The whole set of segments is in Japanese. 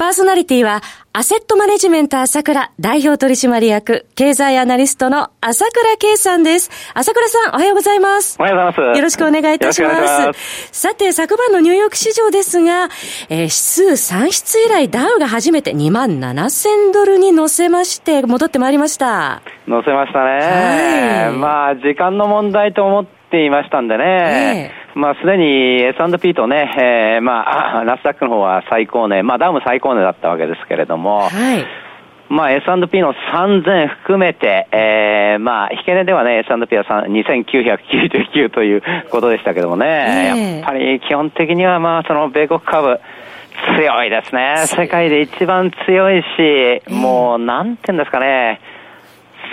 パーソナリティはアセットマネジメント朝倉代表取締役経済アナリストの朝倉慶さんです。朝倉さんおはようございます。おはようございます。よろしくお願いいたします。ますさて、昨晩のニューヨーク市場ですが、えー、指数算出以来ダウが初めて2万7000ドルに乗せまして、戻ってまいりました。乗せましたね。はい、まあ、時間の問題と思っていましたんでね。えーまあ、すでに S&P とね、えー、まあ、ナスダックの方は最高値、まあ、ダウも最高値だったわけですけれども、はい。まあ、S&P の3000含めて、えー、まあ、引け値ではね、S&P は2999ということでしたけどもね、えー、やっぱり基本的にはまあ、その米国株、強いですね。世界で一番強いし、もう、なんていうんですかね、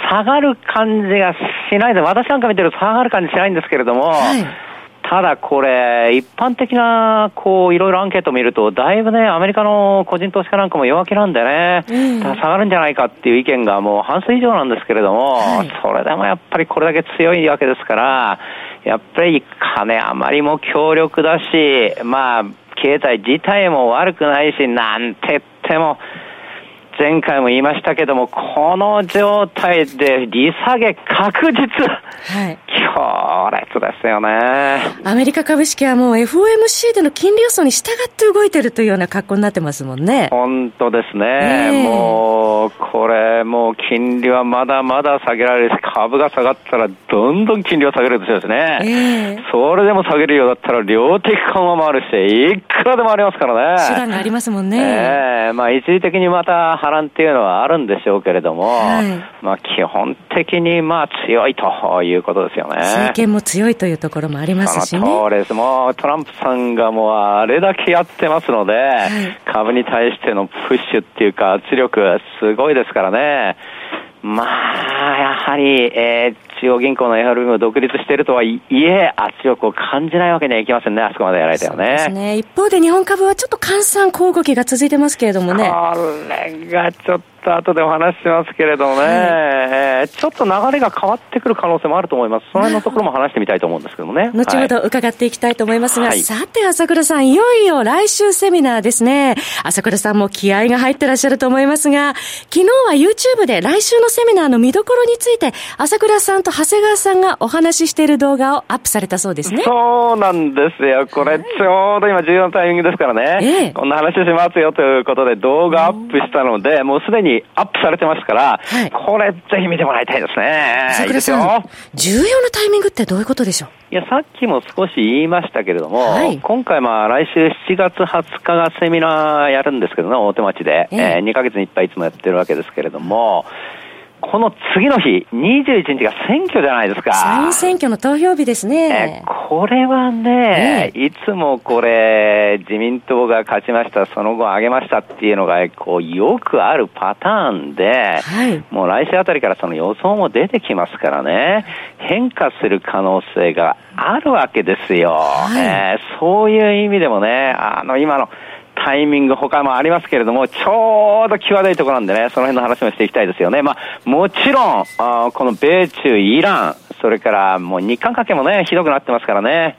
下がる感じがしないで、私なんか見てると下がる感じしないんですけれども、はいただこれ、一般的な、こう、いろいろアンケートを見ると、だいぶね、アメリカの個人投資家なんかも弱気なんでね、うん、下がるんじゃないかっていう意見がもう半数以上なんですけれども、はい、それでもやっぱりこれだけ強いわけですから、やっぱり金余りも強力だし、まあ、経済自体も悪くないし、なんて言っても、前回も言いましたけども、この状態で利下げ確実。はい。強烈ですよね。アメリカ株式はもう FOMC での金利予想に従って動いてるというような格好になってますもんね。本当ですね。えー、もう、これ、もう金利はまだまだ下げられるし、株が下がったらどんどん金利を下げるんですね。えー、それでも下げるようだったら量的緩和もあるし、いくらでもありますからね。手段がありますもんね。まあ一時的にまた波乱っていうのはあるんでしょうけれども、はい、まあ基本的にまあ強いということですよね。政権も強いというところもありますしね。そうです。もうトランプさんがもうあれだけやってますので、はい、株に対してのプッシュっていうか圧力すごいですからね。まあ、やはり、えー、中央銀行の FRB も独立しているとはいえ、圧力を感じないわけにはいきませんね、あそこまでやられたよね。ね。一方で日本株はちょっと換算小動きが続いてますけれどもね。これがちょっと後でお話ししますけれどもね、はい、ちょっと流れが変わってくる可能性もあると思います。その辺のところも話してみたいと思うんですけどもね。後ほど伺っていきたいと思いますが、はい、さて朝倉さん、いよいよ来週セミナーですね。朝倉さんも気合が入ってらっしゃると思いますが、昨日は YouTube で来週のセミナーの見どころについて、朝倉さんと長谷川さんがお話ししている動画をアップされたそうですね。そうなんですよ。これちょうど今重要なタイミングですからね。ええ、こんな話しますよということで動画アップしたので、もうすでにアップされてますから、はい、これぜひ見てもらいたいですね。桜さん、重要なタイミングってどういうことでしょう？いや、さっきも少し言いましたけれども、はい、今回まあ来週7月20日がセミナーやるんですけどね、大手町で。ええ。ー、2ヶ月にいっぱいいつもやってるわけですけれども、この次の日、21日が選挙じゃないですか。参院選挙の投票日ですね。これはね、いつもこれ、自民党が勝ちました、その後上げましたっていうのが、こう、よくあるパターンで、はい、もう来週あたりからその予想も出てきますからね、変化する可能性があるわけですよ。はい、えー、そういう意味でもね、あの、今の、タイミング他もありますけれども、ちょうど際どいところなんでね、その辺の話もしていきたいですよね。まあ、もちろん、あこの米中、イラン、それからもう日韓関係もね、ひどくなってますからね。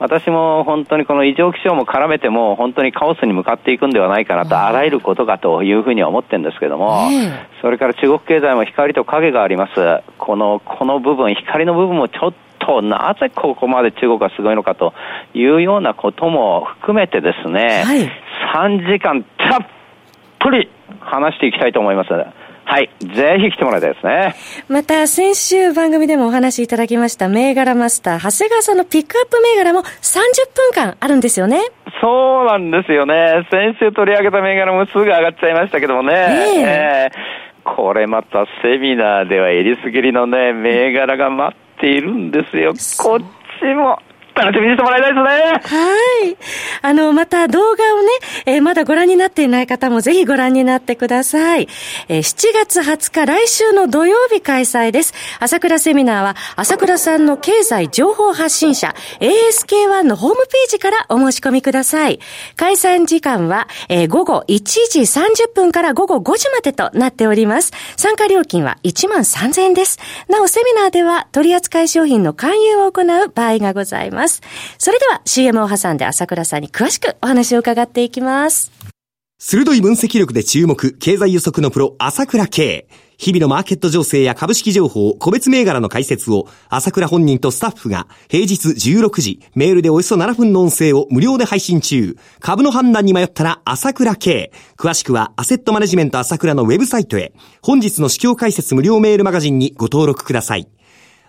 私も本当にこの異常気象も絡めても本当にカオスに向かっていくんではないかなと、あらゆることかというふうには思ってるんですけども、それから中国経済も光と影があります。この、この部分、光の部分もちょっとなぜここまで中国がすごいのかというようなことも含めてですね、はい、3時間たっぷり話していきたいと思います。はい。ぜひ来てもらいたいですね。また、先週番組でもお話しいただきました銘柄マスター、長谷川さんのピックアップ銘柄も30分間あるんですよね。そうなんですよね。先週取り上げた銘柄もすぐ上がっちゃいましたけどもね。えー、えー、これまたセミナーではえりすぐりのね、銘柄が待っているんですよ。こっちも楽しみにしてもらいたいですね。はい。あの、また動画をね、えー、まだご覧になっていない方もぜひご覧になってください。えー、7月20日来週の土曜日開催です。朝倉セミナーは、朝倉さんの経済情報発信者、ASK1 のホームページからお申し込みください。開催時間は、えー、午後1時30分から午後5時までとなっております。参加料金は1万3000円です。なお、セミナーでは取扱い商品の勧誘を行う場合がございます。ます。それでは CM を挟んで朝倉さんに詳しくお話を伺っていきます。鋭い分析力で注目、経済予測のプロ、朝倉慶。日々のマーケット情勢や株式情報、個別銘柄の解説を、朝倉本人とスタッフが、平日16時、メールでおよそ7分の音声を無料で配信中。株の判断に迷ったら、朝倉慶。詳しくは、アセットマネジメント朝倉のウェブサイトへ。本日の市況解説無料メールマガジンにご登録ください。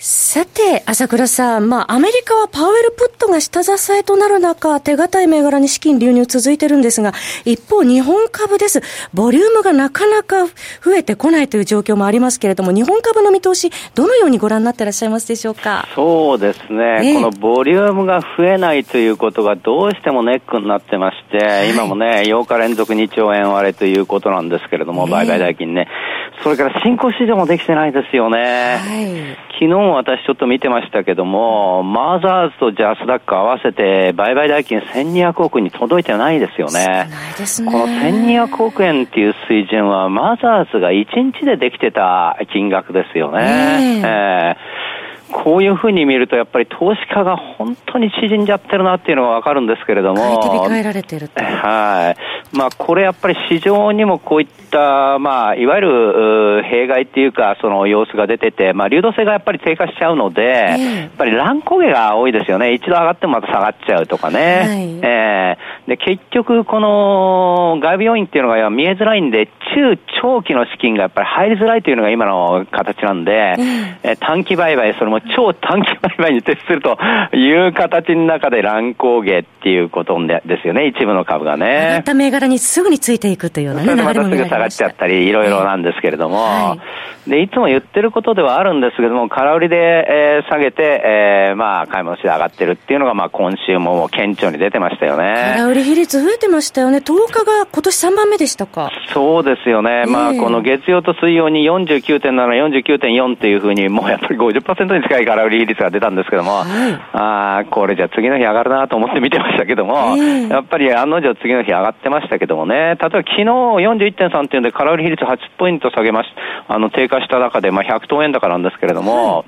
さて、朝倉さん、まあ、アメリカはパウエルプットが下支えとなる中、手堅い銘柄に資金流入続いてるんですが、一方、日本株です。ボリュームがなかなか増えてこないという状況もありますけれども、日本株の見通し、どのようにご覧になっていらっしゃいますでしょうか？そうですね、えー、このボリュームが増えないということがどうしてもネックになってまして、はい、今もね、8日連続2兆円割れということなんですけれども、売買代金ね。それから新興市場もできてないですよね。はい昨日も私ちょっと見てましたけども、マザーズとジャスダック合わせて売買代金1200億に届いてないですよね。ねこの1200億円っていう水準は、マザーズが1日でできてた金額ですよね。えー、えーこういうふうに見ると、やっぱり投資家が本当に縮んじゃってるなっていうのがわかるんですけれども。えられてるはい。まあ、これやっぱり市場にもこういった、まあ、いわゆる、弊害っていうか、その様子が出てて、まあ、流動性がやっぱり低下しちゃうので、えー、やっぱり乱高下が多いですよね。一度上がってもまた下がっちゃうとかね。はい、えー、で、結局、この外部要因っていうのが見えづらいんで、中長期の資金がやっぱり入りづらいというのが今の形なんで、えー、短期売買、それも超短期売買に徹するという形の中で乱高下っていうことですよね、一部の株がね。上がった銘柄にすぐについていくというようなね、それまたすぐ下がっちゃったり、いろいろなんですけれども、はい、で、いつも言ってることではあるんですけども、空売りで、えー、下げて、えー、まあ、買い戻しで上がってるっていうのが、まあ、今週ももう顕著に出てましたよね。空売り比率増えてましたよね。10日が今年3番目でしたか。そうですよね。まあ、この月曜と水曜に49.7、49.4っていうふうに、もうやっぱり50%に近い空売り比率が出たんですけども、はい、あこれじゃ次の日上がるなと思って見てましたけども、やっぱり案の定次の日上がってましたけどもね、例えば昨日41.3っていうんで空売り比率8ポイント下げまし、あの低下した中で、まあ、100等円高なんですけれども、はい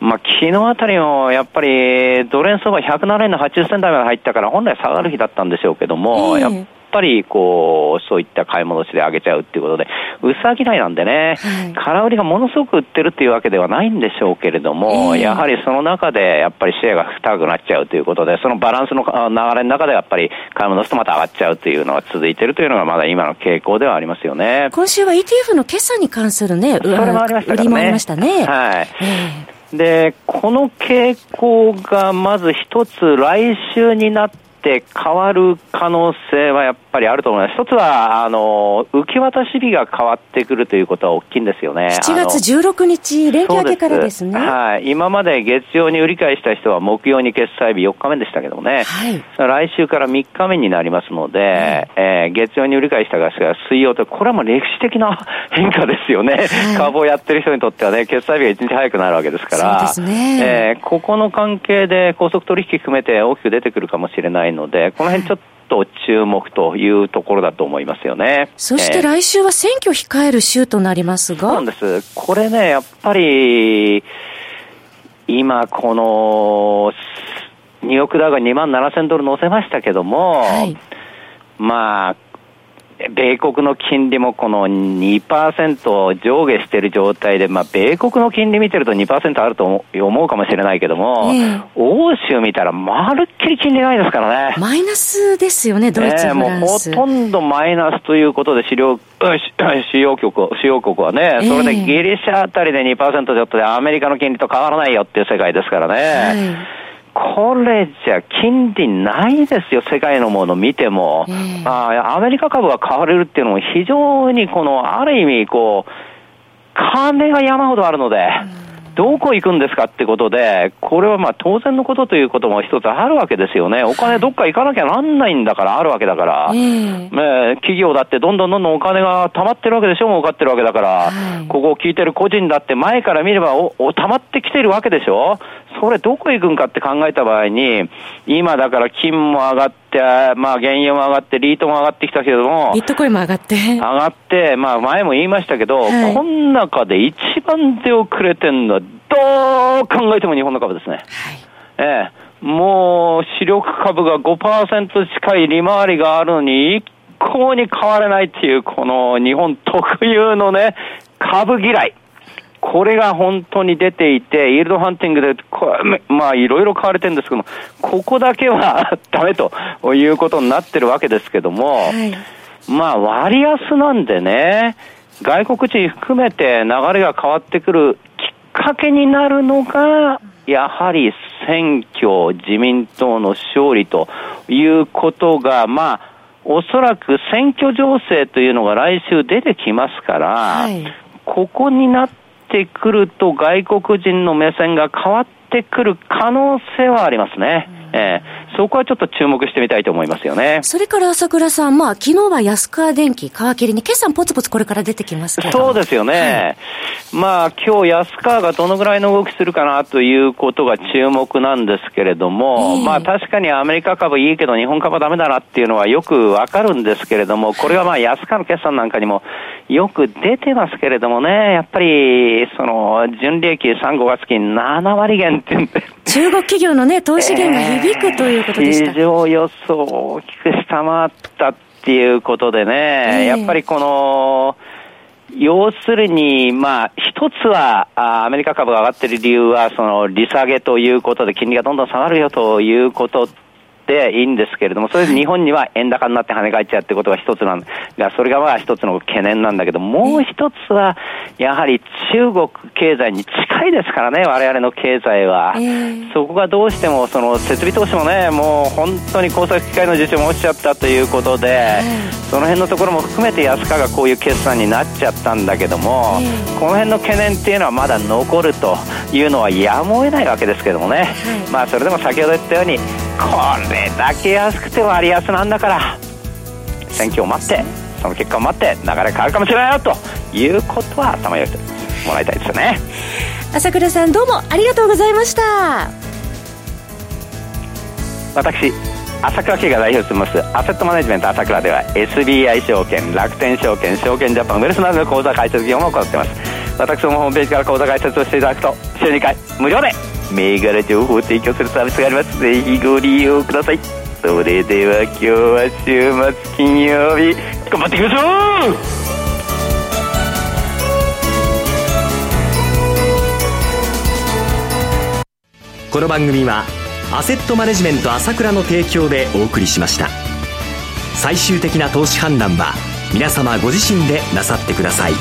まあ、昨日あたりもやっぱりドル円相場107円の80銭台まで入ったから本来下がる日だったんでしょうけども、やっぱりこう、そういった買い戻しで上げちゃうっていうことで、薄商いなんでね、はい、空売りがものすごく売ってるっていうわけではないんでしょうけれども、えー、やはりその中でやっぱりシェアが高くなっちゃうということで、そのバランスの流れの中でやっぱり買い戻すとまた上がっちゃうというのが続いているというのがまだ今の傾向ではありますよね。今週は ETF の決算に関するね、それもありましたね。売りもありましたね。はい。えーで、この傾向がまず一つ来週になってって変わる可能性はやっぱりあると思います。一つは、あの、受け渡し日が変わってくるということは大きいんですよね。7月16日、連休明けからですね。はい。今まで月曜に売り買いした人は木曜に決済日4日目でしたけどもね。はい。来週から3日目になりますので、はい、えー、月曜に売り買いしたが水曜と、これはもう歴史的な 変化ですよね。はい、株をやってる人にとってはね、決済日が1日早くなるわけですから。そうですね。えー、ここの関係で高速取引含めて大きく出てくるかもしれないので、この辺ちょっと注目というところだと思いますよね。そして来週は選挙控える週となりますが、そうなんです。これね、やっぱり、今この、ニューヨークダウが2万7000ドル乗せましたけども、はい、まあ、米国の金利もこの2%上下している状態で、まあ、米国の金利見てると2%あると思うかもしれないけども、えー、欧州見たらまるっきり金利ないですからね。マイナスですよね、ドイツ、ね、もうほとんどマイナスということで、主要主要国主要国はね、それでギリシャあたりで2%ちょっとでアメリカの金利と変わらないよっていう世界ですからね。はいこれじゃ金利ないですよ、世界のもの見ても。えー、あアメリカ株が買われるっていうのも非常にこの、ある意味こう、金が山ほどあるので、うんどこ行くんですかってことで、これはまあ当然のことということも一つあるわけですよね。お金どっか行かなきゃなんないんだから、あるわけだから、ね、企業だってどんどんどんどんお金が溜まってるわけでしょ、儲かってるわけだから、はい、ここを聞いてる個人だって前から見ればおお溜まってきてるわけでしょ。それどこ行くんかって考えた場合に、今だから金も上がって、まあ原油も上がって、リートも上がってきたけれども、ビットコインも上がって。上がって、まあ前も言いましたけど、はい、この中で一番手遅れてんのは、どう考えても日本の株ですね。はい、ええ。もう、主力株が5%近い利回りがあるのに、一向に変われないっていう、この日本特有のね、株嫌い。これが本当に出ていて、イールドハンティングで、まあいろいろ買われてるんですけども、ここだけはダメということになってるわけですけども、はい、まあ割安なんでね、外国人含めて流れが変わってくるきっかけになるのが、やはり選挙、自民党の勝利ということが、まあ、おそらく選挙情勢というのが来週出てきますから、はい、ここになってくると外国人の目線が変わってくる可能性はありますね。うん、えーそこはちょっと注目してみたいと思いますよね。それから朝倉さん、まあ、昨日は安川電機、皮切りに、決算ポツポツこれから出てきますけどそうですよね。はい、まあ、今日安川がどのぐらいの動きするかなということが注目なんですけれども、えー、まあ、確かにアメリカ株いいけど日本株はダメだなっていうのはよくわかるんですけれども、これはまあ、安川の決算なんかにもよく出てますけれどもね、やっぱり、その、純利益3、5月期7割減って中国企業のね、投資減が響くということでした。市場予想を大きく下回ったっていうことでね、やっぱりこの、要するに、まあ、一つは、アメリカ株が上がっている理由は、その、利下げということで、金利がどんどん下がるよということていいんですけれども、それで日本には円高になって跳ね返っちゃうってことが一つなんが、それがまあ一つの懸念なんだけど、もう一つは、やはり中国経済に近いですからね、我々の経済は。そこがどうしても、その設備投資もね、もう本当に工作機械の受注も落ちちゃったということで、その辺のところも含めて安川がこういう決算になっちゃったんだけども、この辺の懸念っていうのはまだ残るというのはやむを得ないわけですけどもね、まあそれでも先ほど言ったように、これだけ安くて割安なんだから。選挙を待ってその結果を待って流れ変わるかもしれないよということは頭に入れてもらいたいですよね。朝倉さんどうもありがとうございました。私朝倉慶が代表してますアセットマネジメント朝倉では SBI 証券楽天証券証券ジャパンウェルスなどの口座開設業務を行っています。私どもホームページから口座開設をしていただくと週2回無料で銘柄情報を提供するサービスがあります。ぜひご利用ください。それでは今日は週末金曜日。頑張っていきましょう！この番組はアセットマネジメント朝倉の提供でお送りしました。最終的な投資判断は皆様ご自身でなさってください。